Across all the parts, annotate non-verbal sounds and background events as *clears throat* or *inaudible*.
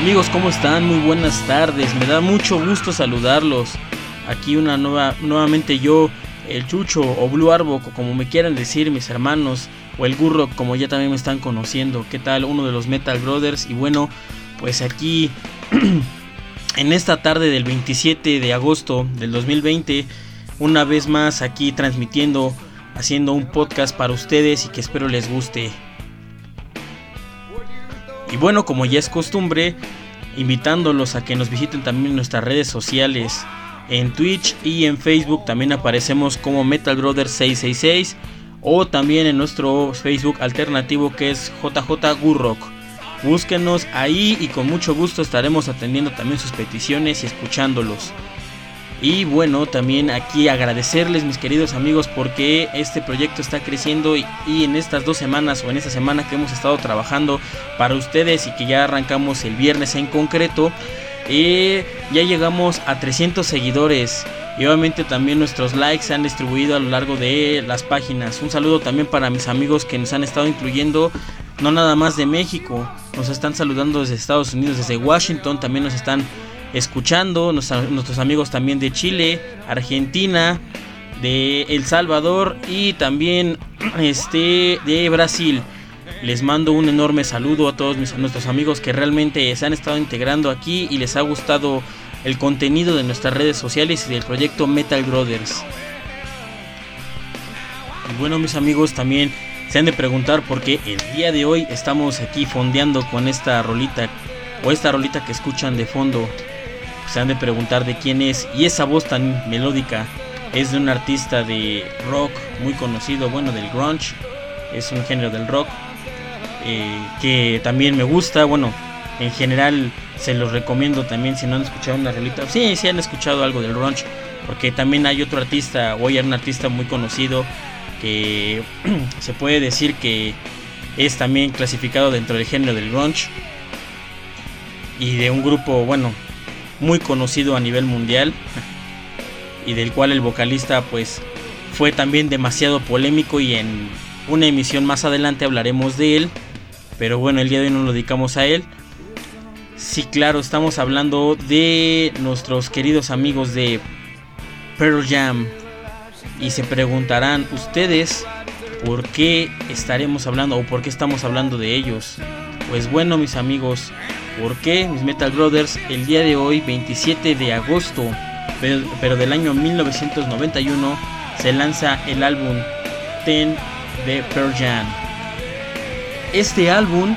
Amigos, ¿cómo están? Muy buenas tardes. Me da mucho gusto saludarlos. Aquí una nueva, nuevamente yo, el Chucho o Blue Arbo, como me quieran decir mis hermanos, o el Gurro, como ya también me están conociendo. ¿Qué tal? Uno de los Metal Brothers. Y bueno, pues aquí, *clears throat* en esta tarde del 27 de agosto del 2020, una vez más aquí transmitiendo, haciendo un podcast para ustedes y que espero les guste. Y bueno, como ya es costumbre, invitándolos a que nos visiten también en nuestras redes sociales. En Twitch y en Facebook también aparecemos como Metal Brothers 666 o también en nuestro Facebook alternativo que es JJ Gurrock. Búsquenos ahí y con mucho gusto estaremos atendiendo también sus peticiones y escuchándolos. Y bueno, también aquí agradecerles mis queridos amigos porque este proyecto está creciendo y, en estas dos semanas o en esta semana que hemos estado trabajando para ustedes y que ya arrancamos el viernes en concreto, eh, ya llegamos a 300 seguidores. Y obviamente también nuestros likes se han distribuido a lo largo de las páginas. Un saludo también para mis amigos que nos han estado incluyendo, no nada más de México, nos están saludando desde Estados Unidos, desde Washington, también nos están escuchando, nuestros amigos también de Chile, Argentina, de El Salvador y también este de Brasil. Les mando un enorme saludo a todos nuestros amigos que realmente se han estado integrando aquí y les ha gustado el contenido de nuestras redes sociales y del proyecto Metal Brothers. Y bueno mis amigos también se han de preguntar por qué el día de hoy estamos aquí fondeando con esta rolita o esta rolita que escuchan de fondo se han de preguntar de quién es. Y esa voz tan melódica es de un artista de rock muy conocido, bueno, del grunge. Es un género del rock eh, que también me gusta. Bueno, en general se los recomiendo también si no han escuchado una rolita. Sí, sí han escuchado algo del grunge. Porque también hay otro artista, o hay un artista muy conocido que *clears throat* se puede decir que es también clasificado dentro del género del grunge. Y de un grupo, bueno, muy conocido a nivel mundial y del cual el vocalista pues fue también demasiado polémico y en una emisión más adelante hablaremos de él. Pero bueno, el día de hoy no lo dedicamos a él. Sí, claro, estamos hablando de nuestros queridos amigos de Pearl Jam. Y se preguntarán ustedes por qué estaremos hablando o por qué estamos hablando de ellos. Pues bueno, mis amigos, ¿Por qué mis Metal Brothers el día de hoy, 27 de agosto, pero, del año 1991, se lanza el álbum Ten de Pearl Jam? Este álbum,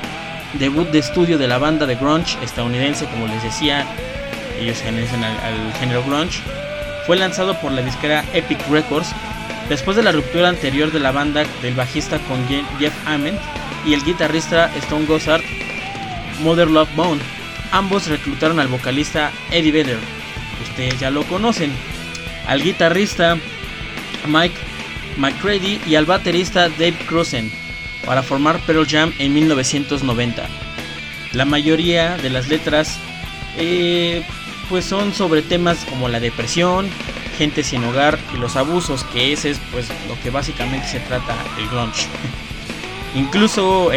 debut de estudio de la banda de grunge estadounidense, como les decía, ellos pertenecen al, al género grunge, fue lanzado por la disquera Epic Records después de la ruptura anterior de la banda del bajista con Jeff Ament y el guitarrista Stone Gossard Mother Love Bone. Ambos reclutaron al vocalista Eddie Vedder, ustedes ya lo conocen, al guitarrista Mike McCready y al baterista Dave Cruzen para formar Pearl Jam en 1990. La mayoría de las letras eh, pues son sobre temas como la depresión, gente sin hogar y los abusos, que ese es pues lo que básicamente se trata el grunge. *laughs* Incluso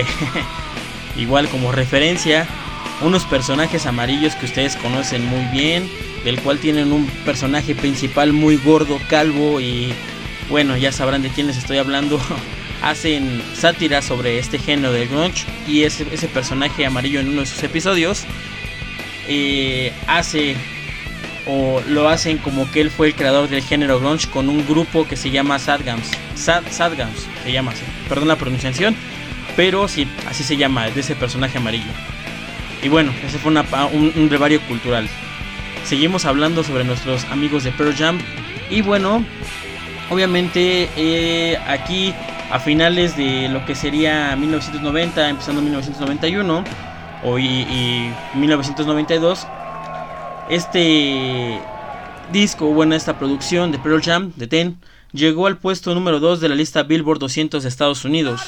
*laughs* igual como referencia, unos personajes amarillos que ustedes conocen muy bien, del cual tienen un personaje principal muy gordo, calvo y bueno, ya sabrán de quién les estoy hablando. *laughs* Hacen sátira sobre este género del grunge y ese, ese personaje amarillo en uno de sus episodios eh, hace o lo hacen como que él fue el creador del género grunge con un grupo que se llama Sadgams. Sad, Sadgams se llama así. Perdón la pronunciación pero sí, así se llama, de ese personaje amarillo. Y bueno, ese fue un, un brevario cultural. Seguimos hablando sobre nuestros amigos de Pearl Jam. Y bueno, obviamente eh, aquí a finales de lo que sería 1990, empezando 1991 o y, 1992, este disco, bueno, esta producción de Pearl Jam, de Ten, llegó al puesto número 2 de la lista Billboard 200 de Estados Unidos.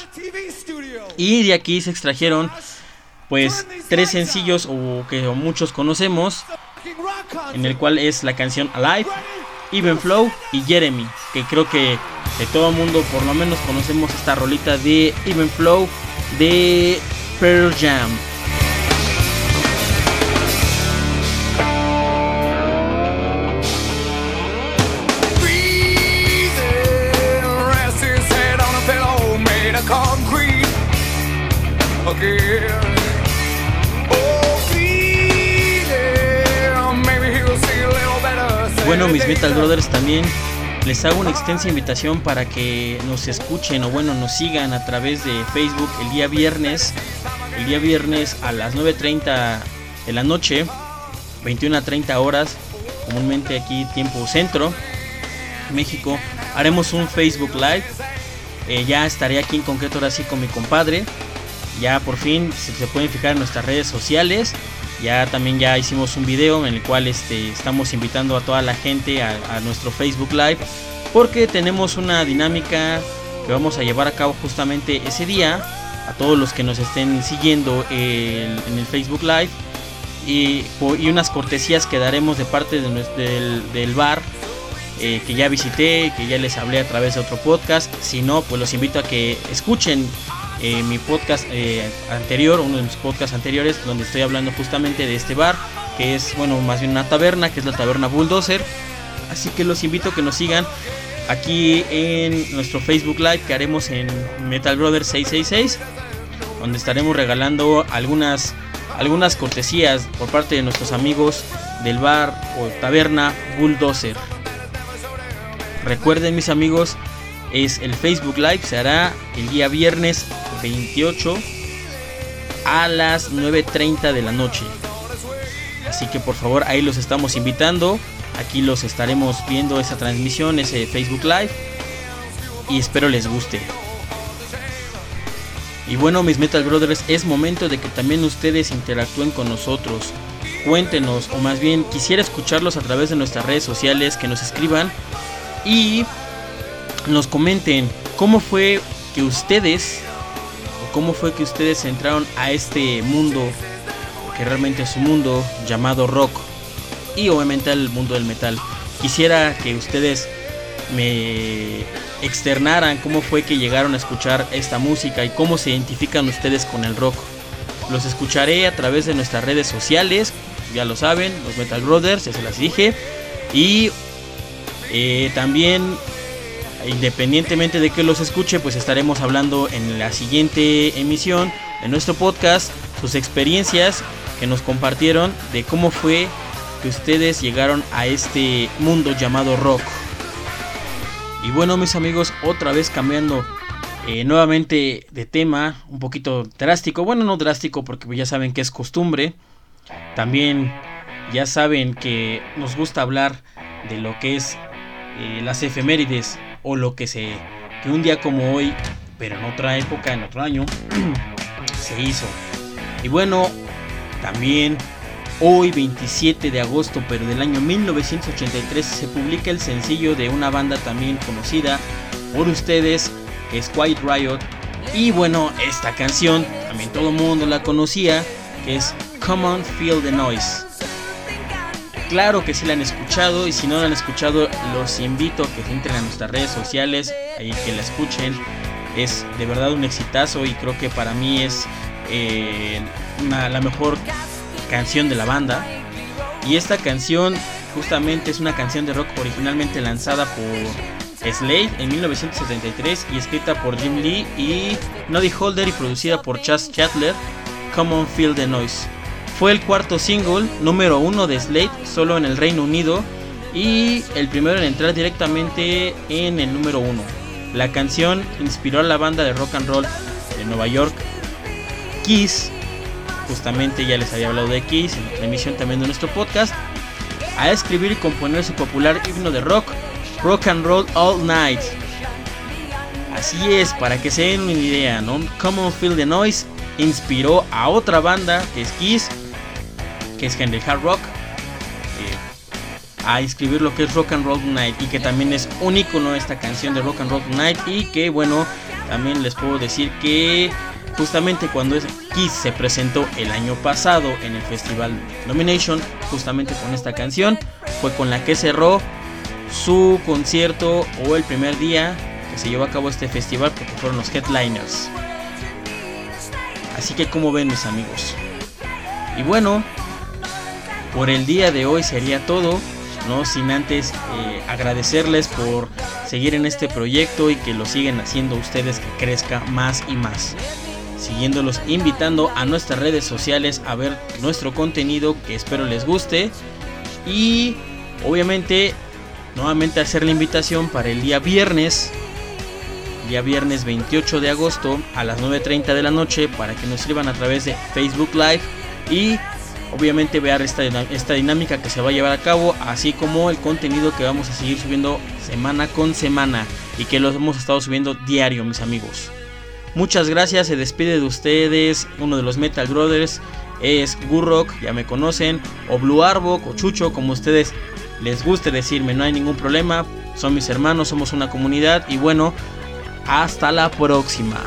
Y de aquí se extrajeron pues tres sencillos o que muchos conocemos, en el cual es la canción Alive, Even Flow y Jeremy, que creo que de todo mundo por lo menos conocemos esta rolita de Even Flow de Pearl Jam. Bueno, mis Metal Brothers también les hago una extensa invitación para que nos escuchen o bueno, nos sigan a través de Facebook el día viernes, el día viernes a las 9.30 de la noche, 21 a 30 horas, comúnmente aquí tiempo centro, México, haremos un Facebook Live. Eh, ya estaré aquí en concreto ahora sí con mi compadre. Ya por fin se, se pueden fijar en nuestras redes sociales. Ya también ya hicimos un video en el cual este, estamos invitando a toda la gente a, nuestro Facebook Live porque tenemos una dinámica que vamos a llevar a cabo justamente ese día a todos los que nos estén siguiendo en el Facebook Live y, unas cortesías que daremos de parte del, bar eh, que ya visité, que ya les hablé a través de otro podcast. Si no, pues los invito a que escuchen eh, mi podcast eh, anterior, uno de mis podcasts anteriores, donde estoy hablando justamente de este bar, que es, bueno, más bien una taberna, que es la taberna Bulldozer. Así que los invito a que nos sigan aquí en nuestro Facebook Live que haremos en Metal Brothers 666, donde estaremos regalando algunas, algunas cortesías por parte de nuestros amigos del bar o taberna Bulldozer. Recuerden mis amigos, es el Facebook Live, se hará el día viernes 28 a las 9.30 de la noche. Así que por favor ahí los estamos invitando. Aquí los estaremos viendo esa transmisión, ese Facebook Live. Y espero les guste. Y bueno, mis Metal Brothers, es momento de que también ustedes interactúen con nosotros. Cuéntenos, o más bien quisiera escucharlos a través de nuestras redes sociales, que nos escriban y nos comenten cómo fue que ustedes cómo fue que ustedes entraron a este mundo, que realmente es un mundo llamado rock, y obviamente al mundo del metal. Quisiera que ustedes me externaran cómo fue que llegaron a escuchar esta música y cómo se identifican ustedes con el rock. Los escucharé a través de nuestras redes sociales, ya lo saben, los Metal Brothers, ya se las dije. Y eh, también independientemente de que los escuche, pues estaremos hablando en la siguiente emisión de nuestro podcast sus experiencias que nos compartieron de cómo fue que ustedes llegaron a este mundo llamado rock. Y bueno, mis amigos, otra vez cambiando eh, nuevamente de tema, un poquito drástico. Bueno, no drástico porque ya saben que es costumbre. También ya saben que nos gusta hablar de lo que es eh, las efemérides o lo que se que un día como hoy, pero en otra época, en otro año, *clears throat* se hizo. Y bueno, también hoy 27 de agosto, pero del año 1983 se publica el sencillo de una banda también conocida por ustedes, que es Quiet Riot. Y bueno, esta canción también todo el mundo la conocía, que es Come on Feel the Noise. Claro que sí la han escuchado y si no la han escuchado los invito a que entren a nuestras redes sociales y que la escuchen. Es de verdad un exitazo y creo que para mí es eh, la mejor canción de la banda. Y esta canción justamente es una canción de rock originalmente lanzada por Slade en 1973 y escrita por Jim Lee y Noddy Holder y producida por Chas Chatler. Come on Feel the Noise. Fue el cuarto single, número uno de Slade, solo en el Reino Unido, y el primero en entrar directamente en el número uno. La canción inspiró a la banda de rock and roll de Nueva York, Kiss, justamente ya les había hablado de Kiss en la emisión también de nuestro podcast, a escribir y componer su popular himno de rock, Rock and Roll All Night. Así es, para que se den una idea, ¿no? Common Feel the Noise inspiró a otra banda que es Kiss que es Henry Hard Rock, eh, a inscribir lo que es Rock and Roll Night y que también es un icono esta canción de Rock and Roll Night y que bueno, también les puedo decir que justamente cuando Kiss se presentó el año pasado en el festival Nomination, justamente con esta canción, fue con la que cerró su concierto o el primer día que se llevó a cabo este festival porque fueron los headliners. Así que como ven mis amigos. Y bueno, por el día de hoy sería todo, no sin antes eh, agradecerles por seguir en este proyecto y que lo siguen haciendo ustedes que crezca más y más. siguiéndolos, invitando a nuestras redes sociales a ver nuestro contenido que espero les guste. Y obviamente, nuevamente hacer la invitación para el día viernes, día viernes 28 de agosto a las 9.30 de la noche para que nos sirvan a través de Facebook Live y obviamente ver esta, esta dinámica que se va a llevar a cabo, así como el contenido que vamos a seguir subiendo semana con semana y que los hemos estado subiendo diario, mis amigos. Muchas gracias, se despide de ustedes uno de los Metal Brothers, es Gurrock, ya me conocen, o Blue Arbok, o Chucho, como ustedes les guste decirme, no hay ningún problema, son mis hermanos, somos una comunidad y bueno, hasta la próxima.